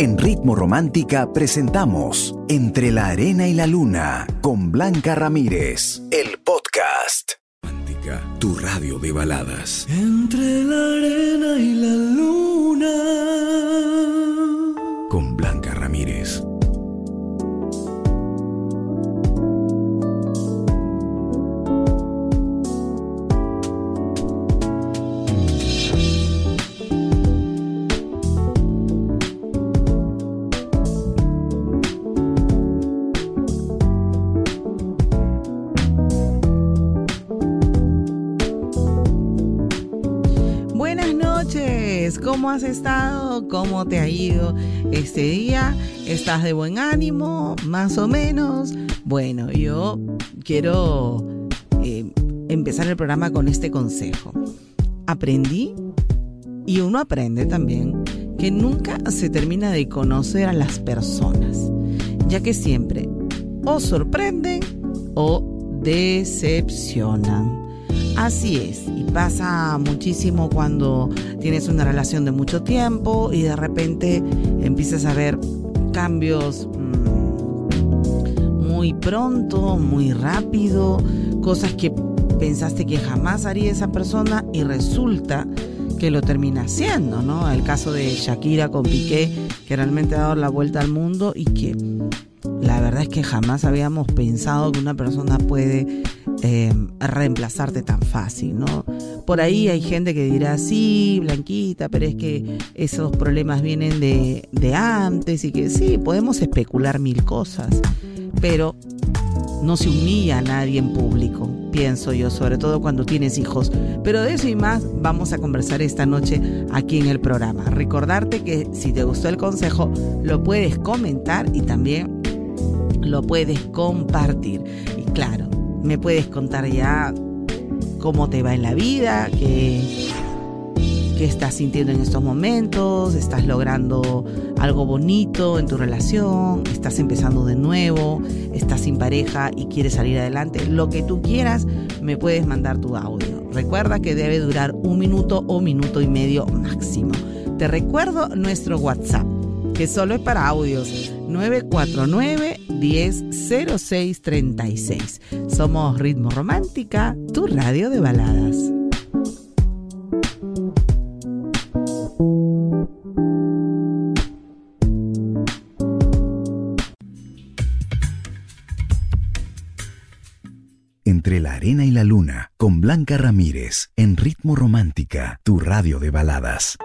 En Ritmo Romántica presentamos Entre la Arena y la Luna con Blanca Ramírez, el podcast. Romántica, tu radio de baladas. Entre la arena y la luna. Has estado? ¿Cómo te ha ido este día? ¿Estás de buen ánimo? ¿Más o menos? Bueno, yo quiero eh, empezar el programa con este consejo. Aprendí, y uno aprende también, que nunca se termina de conocer a las personas, ya que siempre o sorprenden o decepcionan. Así es, y pasa muchísimo cuando tienes una relación de mucho tiempo y de repente empiezas a ver cambios mm, muy pronto, muy rápido, cosas que pensaste que jamás haría esa persona y resulta que lo termina haciendo, ¿no? El caso de Shakira con Piqué, que realmente ha dado la vuelta al mundo y que la verdad es que jamás habíamos pensado que una persona puede eh, reemplazarte tan fácil, ¿no? Por ahí hay gente que dirá, sí, Blanquita, pero es que esos problemas vienen de, de antes y que sí, podemos especular mil cosas, pero no se humilla a nadie en público, pienso yo, sobre todo cuando tienes hijos. Pero de eso y más vamos a conversar esta noche aquí en el programa. Recordarte que si te gustó el consejo, lo puedes comentar y también lo puedes compartir. Y claro, me puedes contar ya cómo te va en la vida, qué, qué estás sintiendo en estos momentos, estás logrando algo bonito en tu relación, estás empezando de nuevo, estás sin pareja y quieres salir adelante, lo que tú quieras, me puedes mandar tu audio. Recuerda que debe durar un minuto o minuto y medio máximo. Te recuerdo nuestro WhatsApp, que solo es para audios. 949 100636. Somos Ritmo Romántica, tu radio de baladas. Entre la Arena y la Luna con Blanca Ramírez en Ritmo Romántica, tu radio de baladas.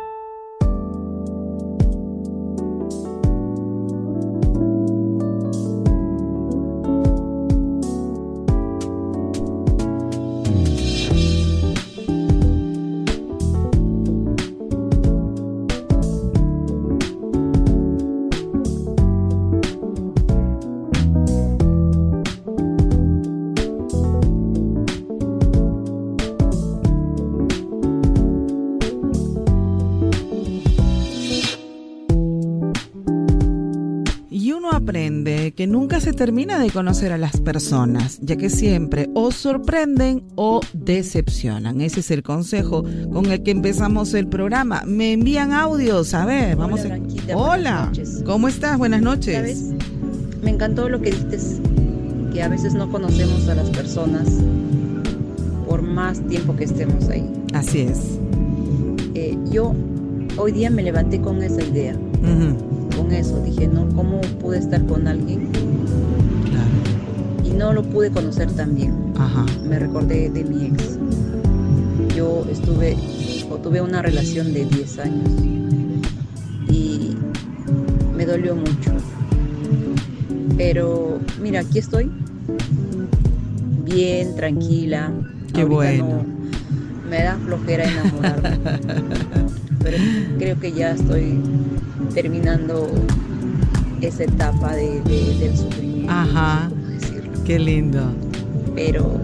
Termina de conocer a las personas, ya que siempre o sorprenden o decepcionan. Ese es el consejo con el que empezamos el programa. Me envían audios, a ver, vamos Hola, a... Hola. ¿cómo estás? Buenas noches. ¿Sabes? Me encantó lo que dices, que a veces no conocemos a las personas por más tiempo que estemos ahí. Así es. Eh, yo hoy día me levanté con esa idea, con eso. Dije, no, ¿cómo pude estar con alguien no lo pude conocer tan bien? Ajá. Me recordé de mi ex. Yo estuve o tuve una relación de 10 años y me dolió mucho. Pero mira, aquí estoy, bien, tranquila. Qué Ahorita bueno. no- me da flojera enamorarme. Pero creo que ya estoy terminando esa etapa de, de- del sufrimiento. Ajá. Qué lindo. pero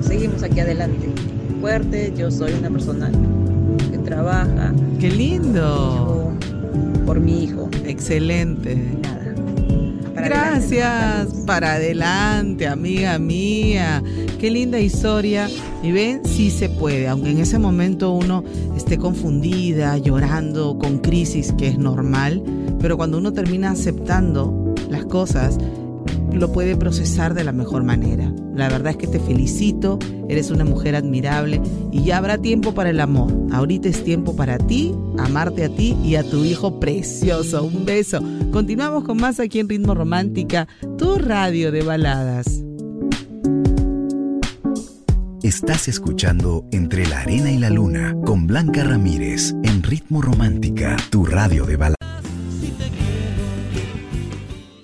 seguimos aquí adelante. Fuerte, yo soy una persona que trabaja Qué lindo. por mi hijo. Excelente. Nada. Para Gracias. Para adelante, amiga mía. Qué linda historia. Y ven, sí se puede, aunque en ese momento uno esté confundida, llorando, con crisis, que es normal, pero cuando uno termina aceptando las cosas, lo puede procesar de la mejor manera. La verdad es que te felicito, eres una mujer admirable y ya habrá tiempo para el amor. Ahorita es tiempo para ti, amarte a ti y a tu hijo precioso. Un beso. Continuamos con más aquí en Ritmo Romántica, tu radio de baladas. Estás escuchando Entre la Arena y la Luna con Blanca Ramírez en Ritmo Romántica, tu radio de baladas.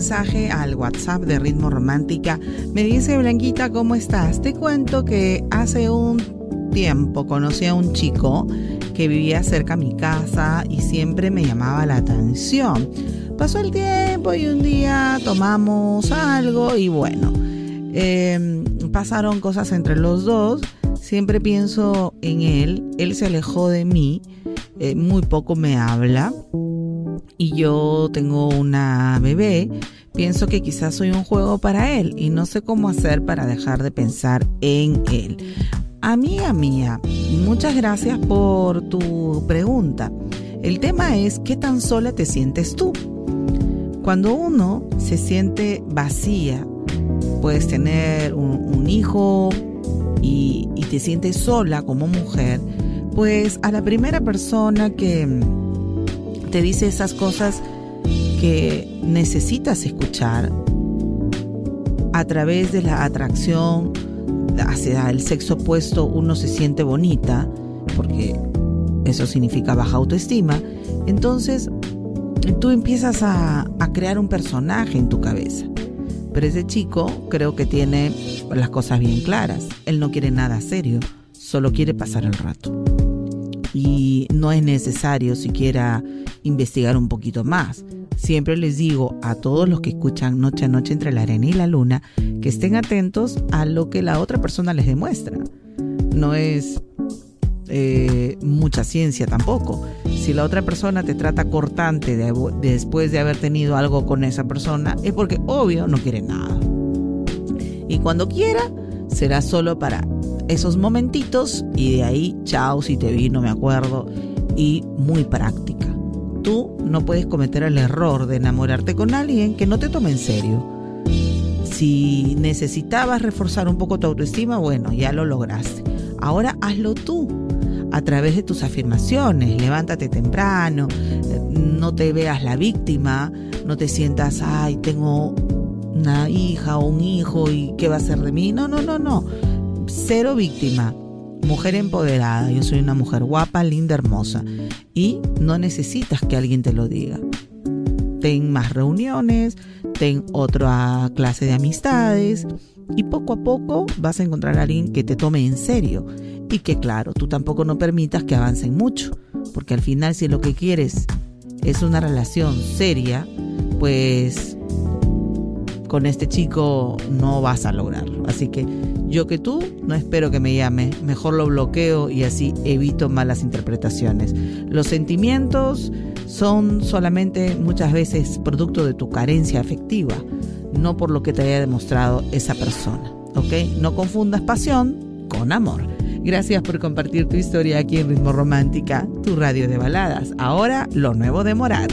Mensaje al WhatsApp de Ritmo Romántica. Me dice Blanquita, ¿cómo estás? Te cuento que hace un tiempo conocí a un chico que vivía cerca a mi casa y siempre me llamaba la atención. Pasó el tiempo y un día tomamos algo y bueno, em, pasaron cosas entre los dos. Siempre pienso en él, él se alejó de mí, eh, muy poco me habla y yo tengo una bebé, pienso que quizás soy un juego para él y no sé cómo hacer para dejar de pensar en él. Amiga mía, muchas gracias por tu pregunta. El tema es qué tan sola te sientes tú. Cuando uno se siente vacía, puedes tener un, hijo y, te sientes sola como mujer, pues a la primera persona que te dice esas cosas que necesitas escuchar a través de la atracción hacia el sexo opuesto uno se siente bonita porque eso significa baja autoestima. Entonces tú empiezas a, a crear un personaje en tu cabeza. Pero ese chico creo que tiene las cosas bien claras. Él no quiere nada serio solo quiere pasar el rato y no es necesario siquiera investigar un poquito más. Siempre les digo a todos los que escuchan Noche a Noche entre la arena y la luna que estén atentos a lo que la otra persona les demuestra. No es eh, mucha ciencia tampoco. Si la otra persona te trata cortante después de haber tenido algo con esa persona, es porque obvio no quiere nada. Y cuando quiera, será solo para esos momentitos y de ahí, chao, si te vi, no me acuerdo, y muy práctica. Tú no puedes cometer el error de enamorarte con alguien que no te tome en serio. Si necesitabas reforzar un poco tu autoestima, bueno, ya lo lograste. Ahora hazlo tú a través de tus afirmaciones. Levántate temprano, no te veas la víctima, no te sientas, ay, tengo una hija o un hijo y qué va a ser de mí. No, no, no, no cero víctima, mujer empoderada, yo soy una mujer guapa, linda, hermosa y no necesitas que alguien te lo diga. Ten más reuniones, ten otra clase de amistades y poco a poco vas a encontrar a alguien que te tome en serio y que claro, tú tampoco no permitas que avancen mucho, porque al final si lo que quieres es una relación seria, pues con este chico no vas a lograrlo. Así que yo que tú no espero que me llame, mejor lo bloqueo y así evito malas interpretaciones. Los sentimientos son solamente muchas veces producto de tu carencia afectiva, no por lo que te haya demostrado esa persona. ¿Ok? No confundas pasión con amor. Gracias por compartir tu historia aquí en Ritmo Romántica, tu radio de baladas. Ahora lo nuevo de Morat.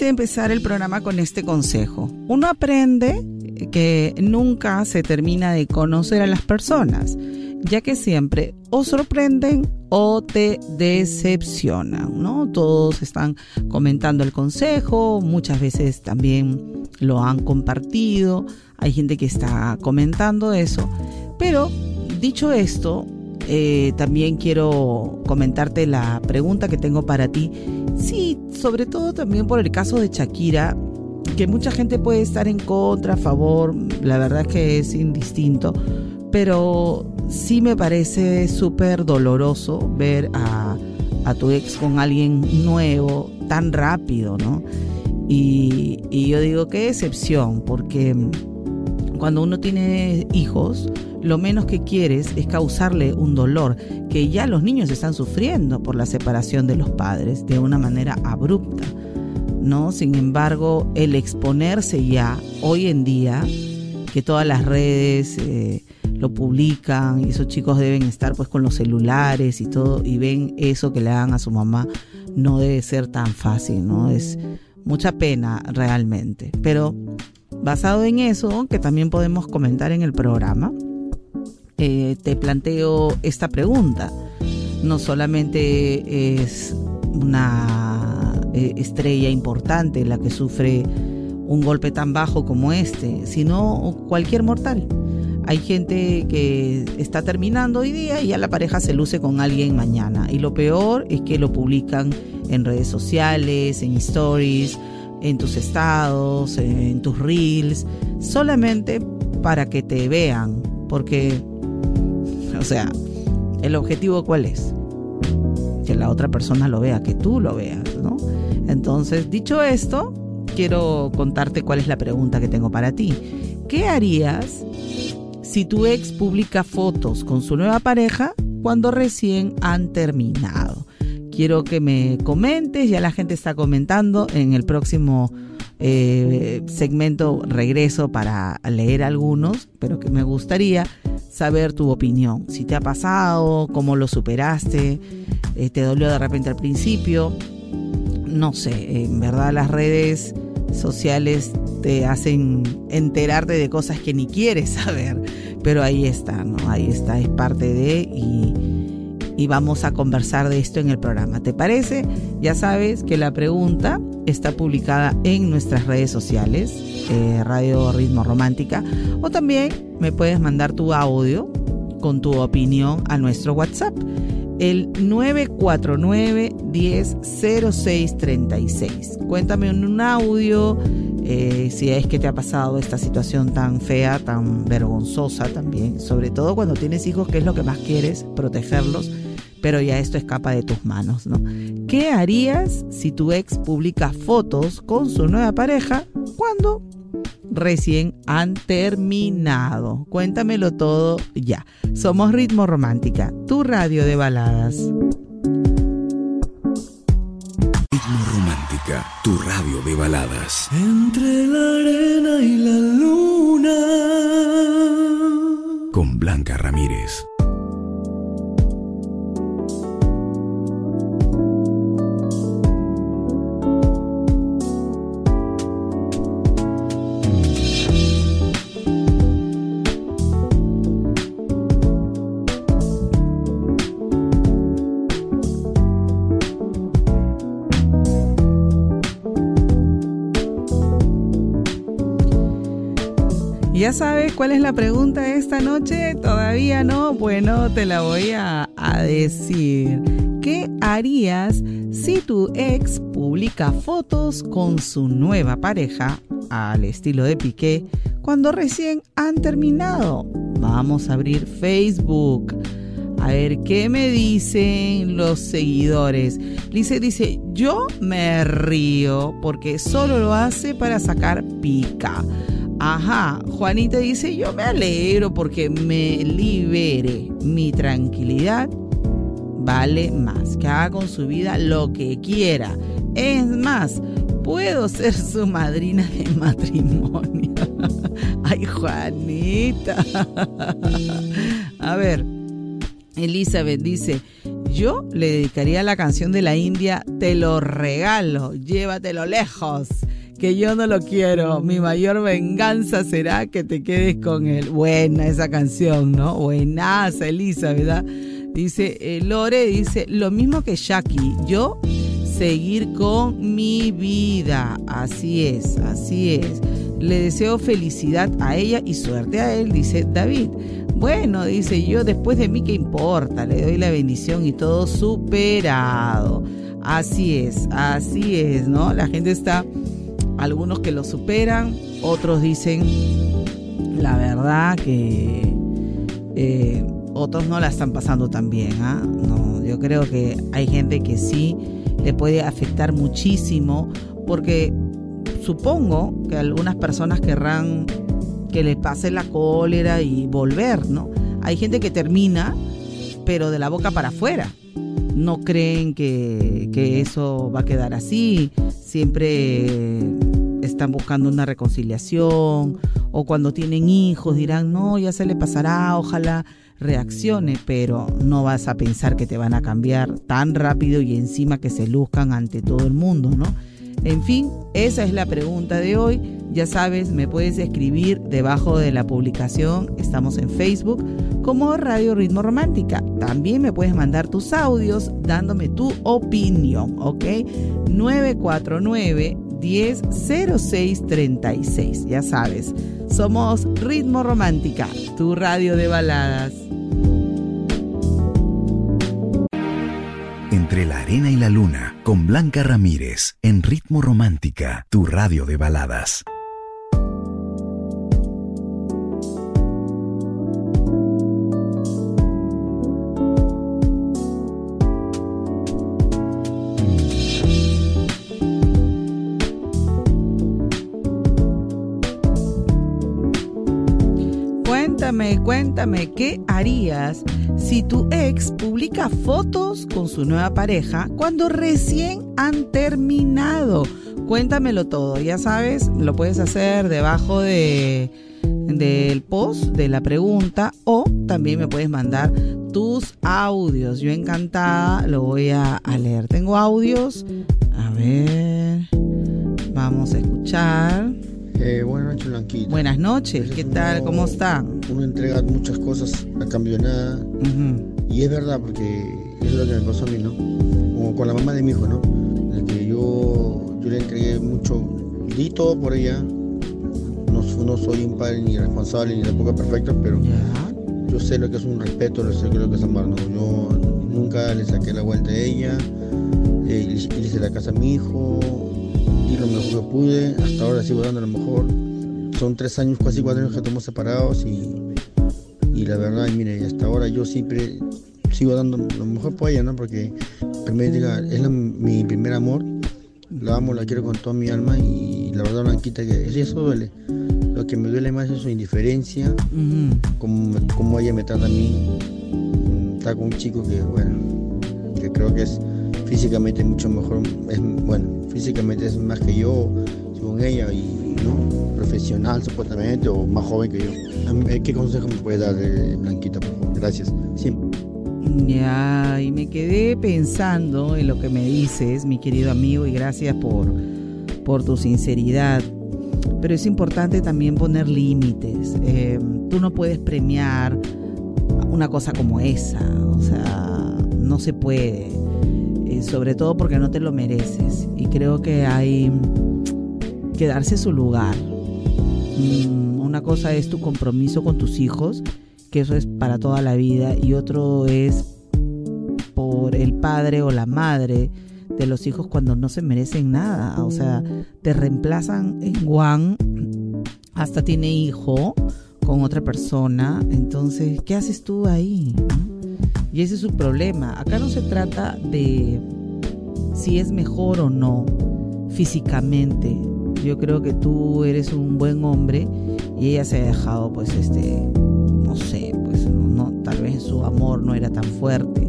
Empezar el programa con este consejo. Uno aprende que nunca se termina de conocer a las personas, ya que siempre o sorprenden o te decepcionan, ¿no? Todos están comentando el consejo, muchas veces también lo han compartido, hay gente que está comentando eso, pero dicho esto, eh, también quiero comentarte la pregunta que tengo para ti. Sí, sobre todo también por el caso de Shakira, que mucha gente puede estar en contra, a favor, la verdad que es indistinto, pero sí me parece súper doloroso ver a, a, tu ex con alguien nuevo tan rápido, ¿no? Y, y yo digo, qué excepción, porque cuando uno tiene hijos, lo menos que quieres es causarle un dolor, que ya los niños están sufriendo por la separación de los padres de una manera abrupta. ¿no? Sin embargo, el exponerse ya hoy en día, que todas las redes eh, lo publican y esos chicos deben estar pues con los celulares y todo y ven eso que le dan a su mamá, no debe ser tan fácil, ¿no? Es mucha pena realmente. Pero basado en eso, que también podemos comentar en el programa, eh, te planteo esta pregunta. No solamente es una eh, estrella importante la que sufre un golpe tan bajo como este, sino cualquier mortal. Hay gente que está terminando hoy día y ya la pareja se luce con alguien mañana. Y lo peor es que lo publican en redes sociales, en stories, en tus estados, en tus reels, solamente para que te vean. Porque o sea, ¿el objetivo cuál es? Que la otra persona lo vea, que tú lo veas, ¿no? Entonces, dicho esto, quiero contarte cuál es la pregunta que tengo para ti. ¿Qué harías si tu ex publica fotos con su nueva pareja cuando recién han terminado? Quiero que me comentes, ya la gente está comentando en el próximo eh, segmento regreso para leer algunos, pero que me gustaría saber tu opinión. Si te ha pasado, cómo lo superaste, eh, te dolió de repente al principio. No sé, en verdad las redes sociales te hacen enterarte de cosas que ni quieres saber, pero ahí está, ¿no? Ahí está, es parte de y, y vamos a conversar de esto en el programa. ¿Te parece? Ya sabes que la pregunta está publicada en nuestras redes sociales, eh, Radio Ritmo Romántica, o también me puedes mandar tu audio con tu opinión a nuestro WhatsApp, el 949 100636. Cuéntame en un audio eh, si es que te ha pasado esta situación tan fea, tan vergonzosa también, sobre todo cuando tienes hijos, que es lo que más quieres, protegerlos pero ya esto escapa de tus manos, ¿no? ¿Qué harías si tu ex publica fotos con su nueva pareja cuando recién han terminado? Cuéntamelo todo ya. Somos Ritmo Romántica, tu radio de baladas. Ritmo Romántica, tu radio de baladas. Entre la arena y la luna. Con Blanca Ramírez. Sabes cuál es la pregunta de esta noche? ¿Todavía no? Bueno, te la voy a, a decir. ¿Qué harías si tu ex publica fotos con su nueva pareja al estilo de Piqué cuando recién han terminado? Vamos a abrir Facebook. A ver qué me dicen los seguidores. Lice dice, yo me río porque solo lo hace para sacar pica. Ajá, Juanita dice, yo me alegro porque me libere. Mi tranquilidad vale más. Que haga con su vida lo que quiera. Es más, puedo ser su madrina de matrimonio. Ay, Juanita. A ver, Elizabeth dice, yo le dedicaría la canción de la India, Te lo regalo, llévatelo lejos que yo no lo quiero. Mi mayor venganza será que te quedes con él. Buena esa canción, ¿no? Buenaza, Elisa, ¿verdad? Dice, eh, Lore dice, lo mismo que Jackie, yo seguir con mi vida. Así es, así es. Le deseo felicidad a ella y suerte a él, dice David. Bueno, dice yo, después de mí, ¿qué importa? Le doy la bendición y todo superado. Así es, así es, ¿no? La gente está algunos que lo superan, otros dicen la verdad que eh, otros no la están pasando tan bien. ¿ah? No, yo creo que hay gente que sí le puede afectar muchísimo porque supongo que algunas personas querrán que le pase la cólera y volver, ¿no? Hay gente que termina, pero de la boca para afuera. No creen que, que eso va a quedar así. Siempre están buscando una reconciliación o cuando tienen hijos dirán, no, ya se le pasará, ojalá reaccione, pero no vas a pensar que te van a cambiar tan rápido y encima que se luzcan ante todo el mundo, ¿no? En fin, esa es la pregunta de hoy. Ya sabes, me puedes escribir debajo de la publicación, estamos en Facebook, como Radio Ritmo Romántica. También me puedes mandar tus audios dándome tu opinión, ¿ok? 949 100636. Ya sabes, somos Ritmo Romántica, tu radio de baladas. Entre la arena y la luna, con Blanca Ramírez, en Ritmo Romántica, tu radio de baladas. Cuéntame, ¿qué harías si tu ex publica fotos con su nueva pareja cuando recién han terminado? Cuéntamelo todo, ya sabes, lo puedes hacer debajo de del post de la pregunta o también me puedes mandar tus audios. Yo encantada lo voy a leer. Tengo audios. A ver. Vamos a escuchar. Eh, buenas noches, Blanquita. Buenas noches, ¿qué tal? ¿Cómo está? Uno entrega muchas cosas a cambio de nada. Y es verdad, porque es lo que me pasó a mí, ¿no? Como con la mamá de mi hijo, ¿no? De que yo, yo le entregué mucho, di todo por ella. No, no soy un padre ni responsable ni de poca perfecta, pero yo sé lo que es un respeto, lo sé lo que es amar, ¿no? Yo nunca le saqué la vuelta a ella, eh, le hice la casa a mi hijo, lo mejor que pude. Hasta ahora sigo dando lo mejor. Son tres años, casi cuatro años que estamos separados y, y la verdad, mire, hasta ahora yo siempre sigo dando lo mejor por ella, ¿no? Porque es mi primer amor. La amo, la quiero con toda mi alma y la verdad, Blanquita, que eso duele. Lo que me duele más es su indiferencia, como, como ella me trata a mí. Está con un chico que, bueno, que creo que es físicamente mucho mejor, es, bueno, físicamente es más que yo, según ella, y ¿no? profesional supuestamente, o más joven que yo. ¿Qué consejo me puede dar, eh, Blanquita, por favor? Gracias. Siempre. Ya, y me quedé pensando en lo que me dices, mi querido amigo, y gracias por, por tu sinceridad. Pero es importante también poner límites. Eh, tú no puedes premiar una cosa como esa, o sea, no se puede sobre todo porque no te lo mereces. Y creo que hay que darse su lugar. Mm, una cosa es tu compromiso con tus hijos, que eso es para toda la vida, y otro es por el padre o la madre de los hijos cuando no se merecen nada. O sea, te reemplazan en Juan, hasta tiene hijo con otra persona. Entonces, ¿qué haces tú ahí? Y ese es su problema. Acá no se trata de si es mejor o no físicamente. Yo creo que tú eres un buen hombre y ella se ha dejado, pues, este, no sé, pues, no, tal vez su amor no era tan fuerte,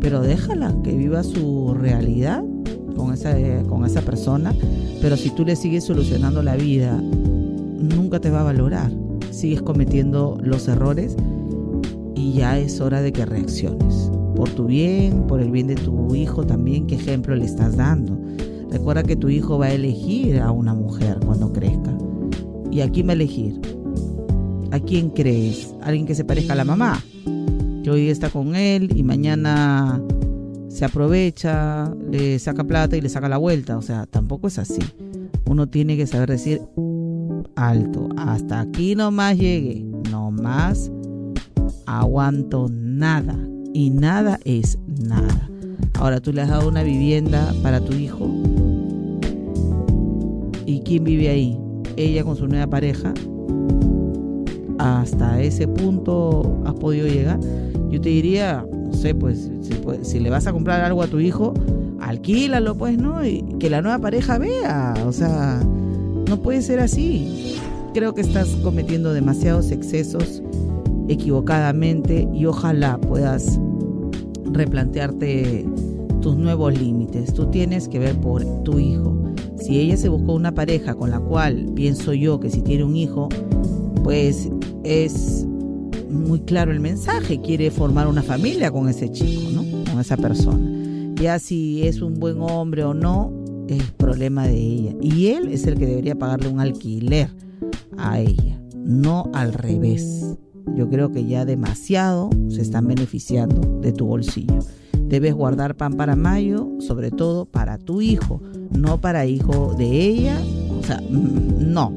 pero déjala que viva su realidad con esa, con esa persona, pero si tú le sigues solucionando la vida, nunca te va a valorar. Sigues cometiendo los errores y ya es hora de que reacciones. Por tu bien, por el bien de tu hijo también, qué ejemplo le estás dando. Recuerda que tu hijo va a elegir a una mujer cuando crezca. ¿Y a quién va a elegir? ¿A quién crees? ¿Alguien que se parezca a la mamá? Que hoy está con él y mañana se aprovecha, le saca plata y le saca la vuelta. O sea, tampoco es así. Uno tiene que saber decir alto, hasta aquí nomás llegue, no más aguanto nada y nada es nada. Ahora tú le has dado una vivienda para tu hijo ¿Y quién vive ahí? Ella con su nueva pareja. Hasta ese punto has podido llegar. Yo te diría, no sé, pues si, le vas a comprar algo a tu hijo, alquílalo, pues, ¿no? Y que la nueva pareja vea. O sea, no puede ser así. Creo que estás cometiendo demasiados excesos equivocadamente y ojalá puedas replantearte tus nuevos límites. Tú tienes que ver por tu hijo. Si ella se buscó una pareja con la cual pienso yo que si tiene un hijo, pues es muy claro el mensaje, quiere formar una familia con ese chico, ¿no? Con esa persona. Ya si es un buen hombre o no, es problema de ella. Y él es el que debería pagarle un alquiler a ella, no al revés. Yo creo que ya demasiado se están beneficiando de tu bolsillo. Debes guardar pan para mayo, sobre todo para tu hijo, no para hijo de ella. O sea, mm, no.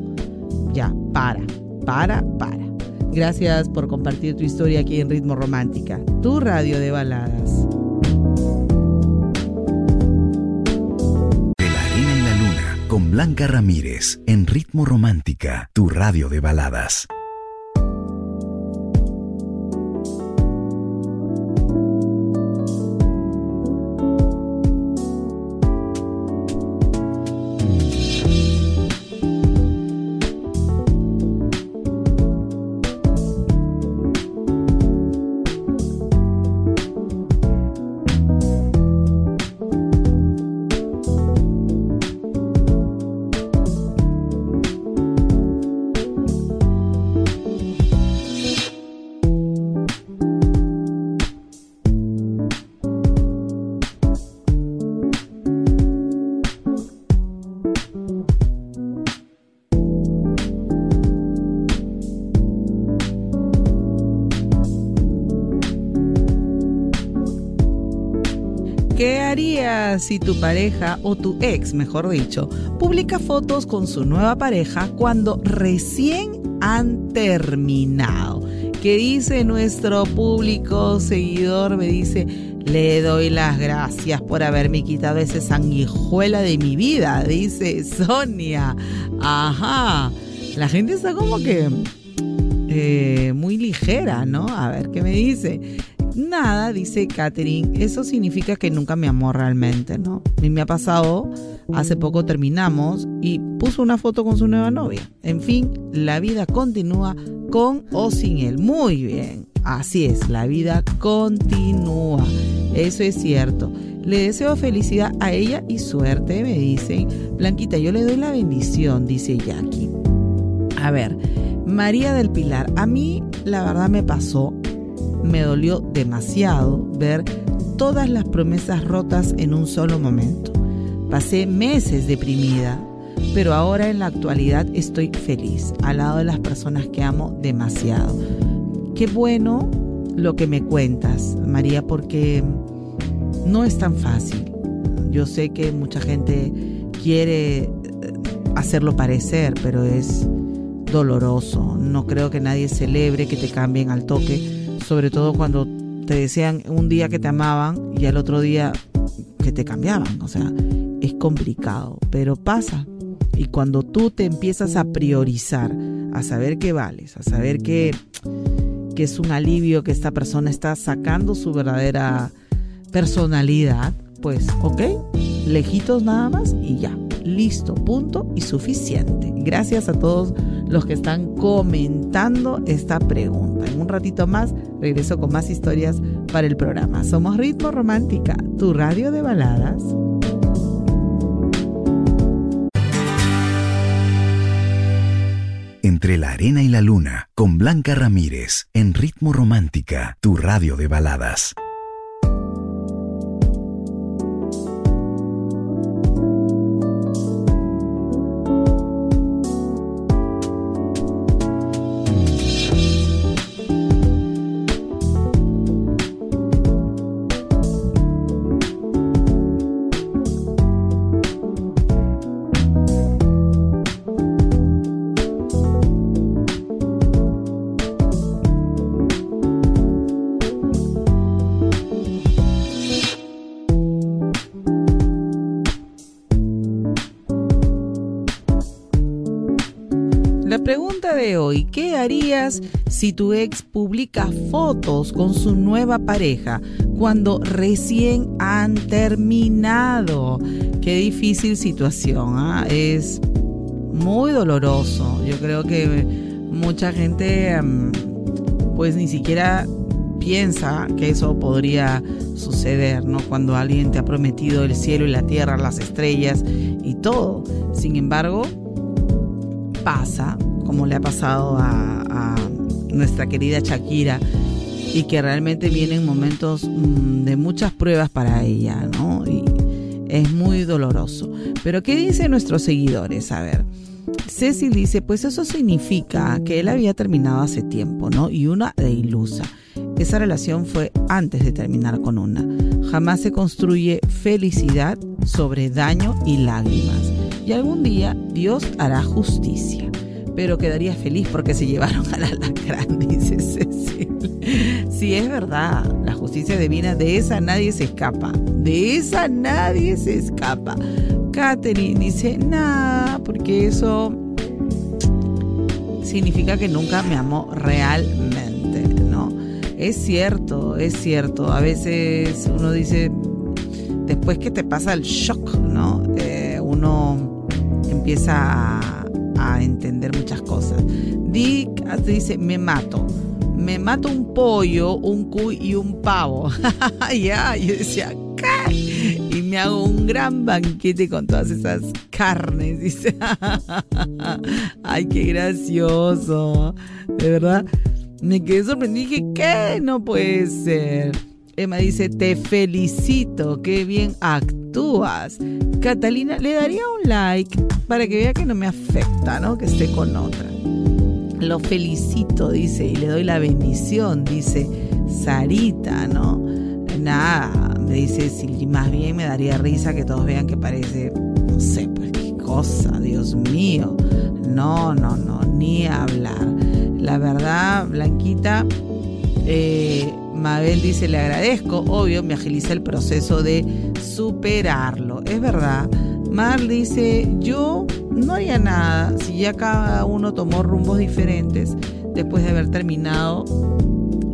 Ya, para, para, para. Gracias por compartir tu historia aquí en Ritmo Romántica, tu radio de baladas. De la arena y la luna, con Blanca Ramírez, en Ritmo Romántica, tu radio de baladas. Si tu pareja o tu ex, mejor dicho, publica fotos con su nueva pareja cuando recién han terminado. ¿Qué dice nuestro público seguidor? Me dice, le doy las gracias por haberme quitado ese sanguijuela de mi vida, dice Sonia. Ajá, la gente está como que eh, muy ligera, ¿no? A ver qué me dice. Nada, dice Katherine, eso significa que nunca me amó realmente, ¿no? Y me ha pasado, hace poco terminamos y puso una foto con su nueva novia. En fin, la vida continúa con o sin él. Muy bien, así es, la vida continúa. Eso es cierto. Le deseo felicidad a ella y suerte, me dicen. Blanquita, yo le doy la bendición, dice Jackie. A ver, María del Pilar, a mí la verdad me pasó me dolió demasiado ver todas las promesas rotas en un solo momento. Pasé meses deprimida, pero ahora en la actualidad estoy feliz, al lado de las personas que amo demasiado. Qué bueno lo que me cuentas, María, porque no es tan fácil. Yo sé que mucha gente quiere eh, hacerlo parecer, pero es doloroso. No creo que nadie celebre que te cambien al toque, sobre todo cuando te decían un día que te amaban y al otro día que te cambiaban. O sea, es complicado, pero pasa. Y cuando tú te empiezas a priorizar, a saber que vales, a saber que, que es un alivio que esta persona está sacando su verdadera personalidad, pues ok, lejitos nada más y ya, listo, punto y suficiente. Gracias a todos los que están comentando esta pregunta. En un ratito más regreso con más historias para el programa. Somos Ritmo Romántica, tu radio de baladas. Entre la arena y la luna, con Blanca Ramírez, en Ritmo Romántica, tu radio de baladas. ¿Qué harías si tu ex publica fotos con su nueva pareja cuando recién han terminado? Qué difícil situación, ¿ah? es muy doloroso. Yo creo que mucha gente pues ni siquiera piensa que eso podría suceder, ¿no? Cuando alguien te ha prometido el cielo y la tierra, las estrellas y todo. Sin embargo, pasa como le ha pasado a, nuestra querida Shakira y que realmente vienen momentos mm, de muchas pruebas para ella, ¿no? Y es muy doloroso. Pero ¿qué dicen nuestros seguidores? A ver, Cecil dice, pues eso significa que él había terminado hace tiempo, ¿no? Y una de ilusa. Esa relación fue antes de terminar con una. Jamás se construye felicidad sobre daño y lágrimas. Y algún día Dios hará justicia pero quedaría feliz porque se llevaron a la alacrán, dice Cecil. Sí, es verdad, la justicia divina, de esa nadie se escapa, de esa nadie se escapa. Catherine dice, nada, porque eso significa que nunca me amó realmente, ¿no? Es cierto, es cierto, a veces uno dice, después que te pasa el shock, ¿no? Eh, uno empieza a a entender muchas cosas. Dick dice, me mato. Me mato un pollo, un cuy y un pavo. ya, yo decía, ¿qué? Y me hago un gran banquete con todas esas carnes. Dice, ay, qué gracioso. De verdad, me quedé sorprendida. Dije, ¿qué? No puede ser. Emma dice, te felicito, qué bien actúas. Catalina, le daría un like para que vea que no me afecta, ¿no? Que esté con otra. Lo felicito, dice, y le doy la bendición, dice Sarita, ¿no? Nada, me dice, si más bien me daría risa que todos vean que parece, no sé, pues qué cosa, Dios mío. No, no, no, ni hablar. La verdad, Blanquita, eh, Mabel dice, le agradezco, obvio, me agiliza el proceso de superarlo. Es verdad. Mar dice, yo no haría nada si ya cada uno tomó rumbos diferentes después de haber terminado.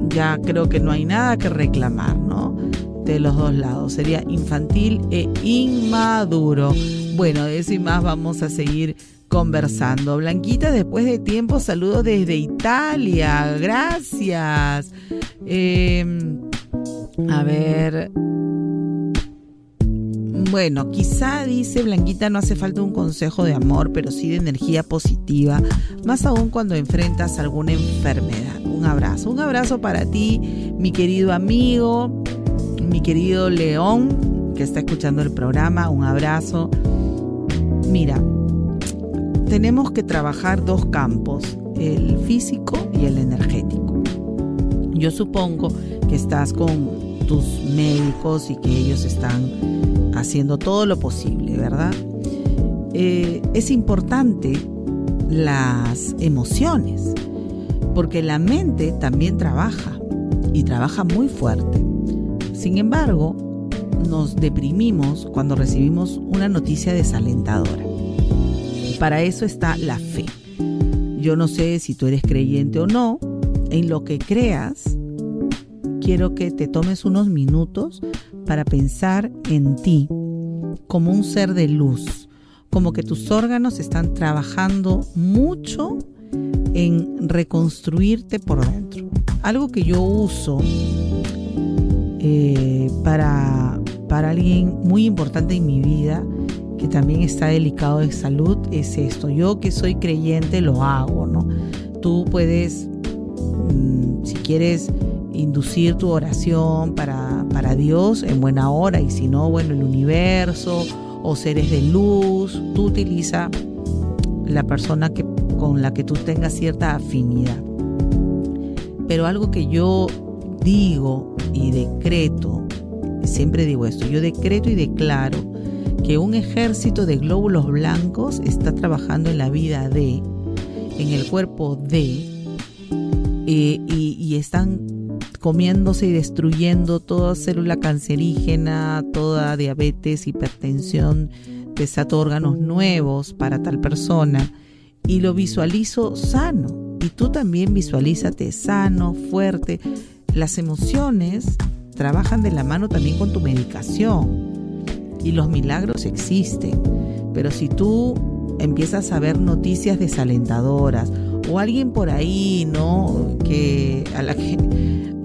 Ya creo que no hay nada que reclamar, ¿no? De los dos lados. Sería infantil e inmaduro. Bueno, eso y más vamos a seguir conversando. Blanquita, después de tiempo, saludos desde Italia. Gracias. Em, a ver. Bueno, quizá dice Blanquita no hace falta un consejo de amor, pero sí de energía positiva, más aún cuando enfrentas alguna enfermedad. Un abrazo, un abrazo para ti, mi querido amigo, mi querido León, que está escuchando el programa, un abrazo. Mira, tenemos que trabajar dos campos, el físico y el energético. Yo supongo que estás con tus médicos y que ellos están haciendo todo lo posible, ¿verdad? Eh, es importante las emociones, porque la mente también trabaja y trabaja muy fuerte. Sin embargo, nos deprimimos cuando recibimos una noticia desalentadora. Para eso está la fe. Yo no sé si tú eres creyente o no, en lo que creas, quiero que te tomes unos minutos para pensar en ti como un ser de luz, como que tus órganos están trabajando mucho en reconstruirte por dentro. Algo que yo uso eh, para, para alguien muy importante en mi vida, que también está delicado de salud, es esto. Yo que soy creyente lo hago, ¿no? Tú puedes, mm, si quieres, inducir tu oración para, para Dios en buena hora y si no, bueno, el universo o seres de luz, tú utiliza la persona que, con la que tú tengas cierta afinidad. Pero algo que yo digo y decreto, siempre digo esto, yo decreto y declaro que un ejército de glóbulos blancos está trabajando en la vida de, en el cuerpo de, eh, y, y están comiéndose y destruyendo toda célula cancerígena, toda diabetes, hipertensión, desato órganos nuevos para tal persona y lo visualizo sano. Y tú también visualízate sano, fuerte. Las emociones trabajan de la mano también con tu medicación y los milagros existen. Pero si tú empiezas a ver noticias desalentadoras o alguien por ahí, ¿no? Que a la que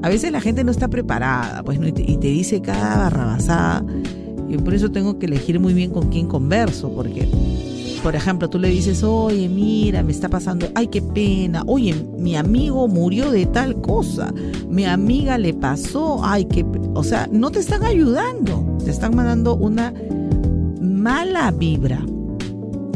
a veces la gente no está preparada, pues, y, te, dice cada barrabasada. Y por eso tengo que elegir muy bien con quién converso, porque, por ejemplo, tú le dices, oye, mira, me está pasando, ay, qué pena, oye, mi amigo murió de tal cosa, mi amiga le pasó, ay, qué, o sea, no te están ayudando, te están mandando una mala vibra.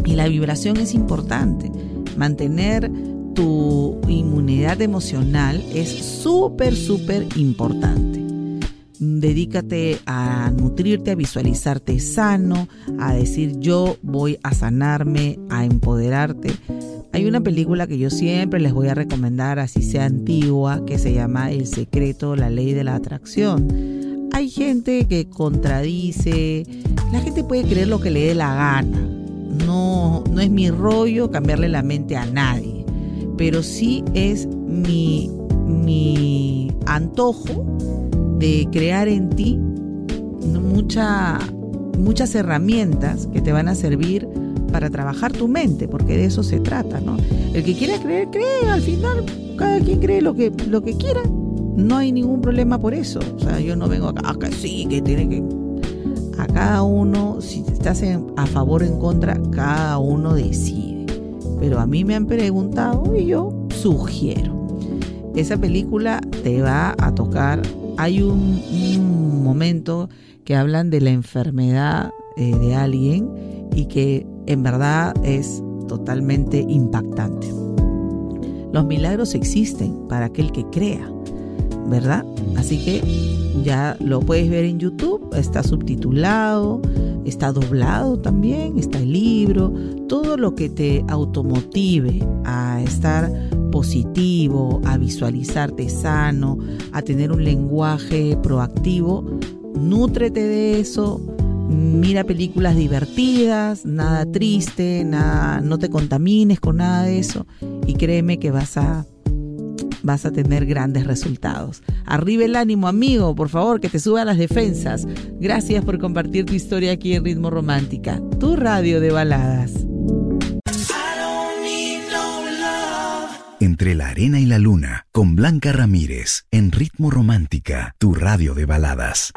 Y la vibración es importante, mantener tu inmunidad emocional es súper, súper importante. Dedícate a nutrirte, a visualizarte sano, a decir yo voy a sanarme, a empoderarte. Hay una película que yo siempre les voy a recomendar, así sea antigua, que se llama El secreto, la ley de la atracción. Hay gente que contradice, la gente puede creer lo que le dé la gana. No, no es mi rollo cambiarle la mente a nadie pero sí es mi, mi antojo de crear en ti mucha, muchas herramientas que te van a servir para trabajar tu mente, porque de eso se trata, ¿no? El que quiera creer, cree, al final cada quien cree lo que, lo que quiera, no hay ningún problema por eso, o sea, yo no vengo acá, acá sí, que tiene que... A cada uno, si estás a favor o en contra, cada uno decide pero a mí me han preguntado y yo sugiero. Esa película te va a tocar. Hay un, momento que hablan de la enfermedad eh, de alguien y que en verdad es totalmente impactante. Los milagros existen para aquel que crea, ¿verdad? Así que ya lo puedes ver en YouTube, está subtitulado, está doblado también, está el libro, todo lo que te automotive a estar positivo, a visualizarte sano, a tener un lenguaje proactivo, nútrete de eso, mira películas divertidas, nada triste, nada, no te contamines con nada de eso y créeme que vas a vas a tener grandes resultados. Arriba el ánimo, amigo, por favor, que te suba las defensas. Gracias por compartir tu historia aquí en Ritmo Romántica, tu radio de baladas. Entre la arena y la luna, con Blanca Ramírez, en Ritmo Romántica, tu radio de baladas.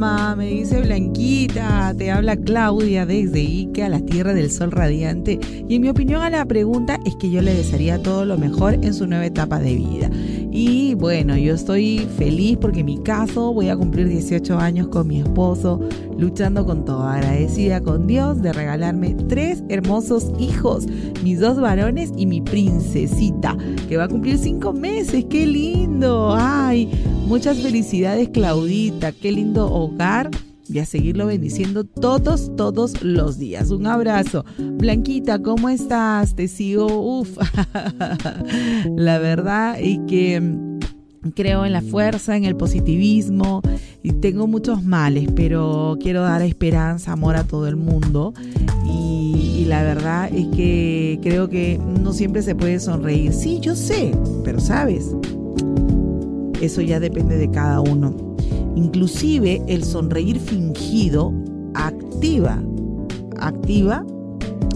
Me dice Blanquita, te habla Claudia desde Ica, la Tierra del Sol Radiante. Y en mi opinión a la pregunta es que yo le desearía todo lo mejor en su nueva etapa de vida. Y bueno, yo estoy feliz porque en mi caso voy a cumplir 18 años con mi esposo, luchando con todo, agradecida con Dios de regalarme tres hermosos hijos, mis dos varones y mi princesita, que va a cumplir cinco meses. ¡Qué lindo! ¡Ay! Muchas felicidades, Claudita. ¡Qué lindo hogar! y a seguirlo bendiciendo todos, todos los días. Un abrazo. Blanquita, ¿cómo estás? Te sigo, uff, la verdad, y que mm, creo en la fuerza, en el positivismo y tengo muchos males, pero quiero dar esperanza, amor a todo el mundo y, y, la verdad es que creo que no siempre se puede sonreír. Sí, yo sé, pero sabes, eso ya depende de cada uno. Inclusive el sonreír fingido activa, activa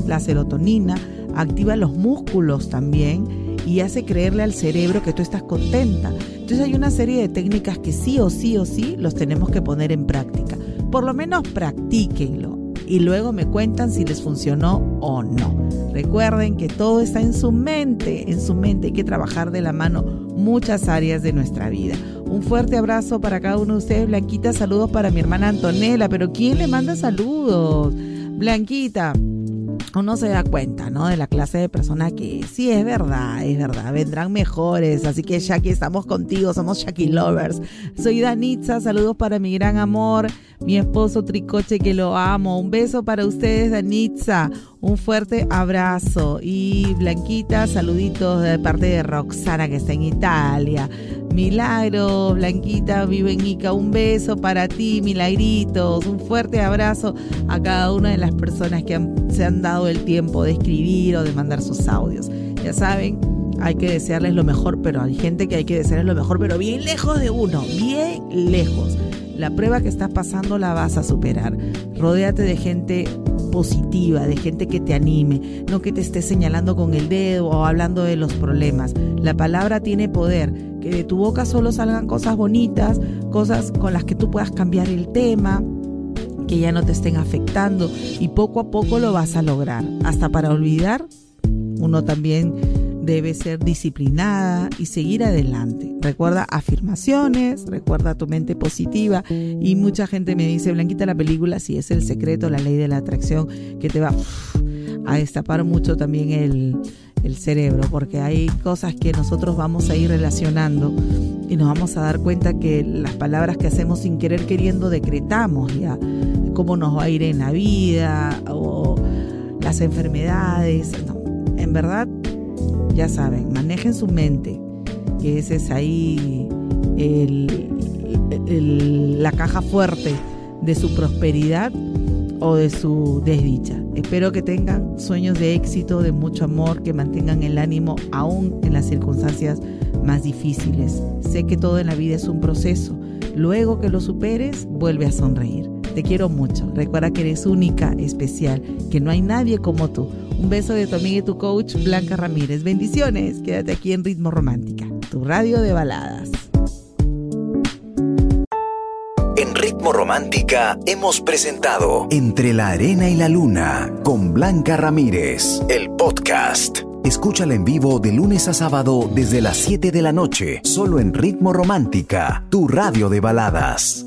la serotonina, activa los músculos también y hace creerle al cerebro que tú estás contenta. Entonces hay una serie de técnicas que sí o sí o sí los tenemos que poner en práctica. Por lo menos practíquenlo y luego me cuentan si les funcionó o no. Recuerden que todo está en su mente, en su mente hay que trabajar de la mano muchas áreas de nuestra vida. Un fuerte abrazo para cada uno de ustedes. Blanquita, saludos para mi hermana Antonella. Pero ¿quién le manda saludos? Blanquita, uno se da cuenta, ¿no? De la clase de persona que sí es verdad, es verdad, vendrán mejores. Así que Jackie, estamos contigo, somos Jackie Lovers. Soy Danitza, saludos para mi gran amor, mi esposo Tricoche que lo amo. Un beso para ustedes, Danitza. Un fuerte abrazo. Y Blanquita, saluditos de parte de Roxana que está en Italia. Milagro, Blanquita, vive en Ica. Un beso para ti, Milagritos. Un fuerte abrazo a cada una de las personas que se han dado el tiempo de escribir o de mandar sus audios. Ya saben, hay que desearles lo mejor, pero hay gente que hay que desearles lo mejor, pero bien lejos de uno, bien lejos. La prueba que estás pasando la vas a superar. Rodéate de gente positiva, de gente que te anime, no que te esté señalando con el dedo o hablando de los problemas. La palabra tiene poder que de tu boca solo salgan cosas bonitas, cosas con las que tú puedas cambiar el tema, que ya no te estén afectando y poco a poco lo vas a lograr. Hasta para olvidar, uno también debe ser disciplinada y seguir adelante. Recuerda afirmaciones, recuerda tu mente positiva y mucha gente me dice, Blanquita, la película si es el secreto, la ley de la atracción que te va a destapar mucho también el, el cerebro, porque hay cosas que nosotros vamos a ir relacionando y nos vamos a dar cuenta que las palabras que hacemos sin querer queriendo decretamos ya cómo nos va a ir en la vida o las enfermedades. en verdad, ya saben, manejen su mente, que ese es ahí la caja fuerte de su prosperidad o de su desdicha. Espero que tengan sueños de éxito, de mucho amor, que mantengan el ánimo aún en las circunstancias más difíciles. Sé que todo en la vida es un proceso. Luego que lo superes, vuelve a sonreír. Te quiero mucho. Recuerda que eres única, especial, que no hay nadie como tú. Un beso de tu amiga y tu coach, Blanca Ramírez. Bendiciones. Quédate aquí en Ritmo Romántica, tu radio de baladas. En Ritmo Romántica hemos presentado Entre la Arena y la Luna con Blanca Ramírez, el podcast. Escúchala en vivo de lunes a sábado desde las 7 de la noche, solo en Ritmo Romántica, tu radio de baladas.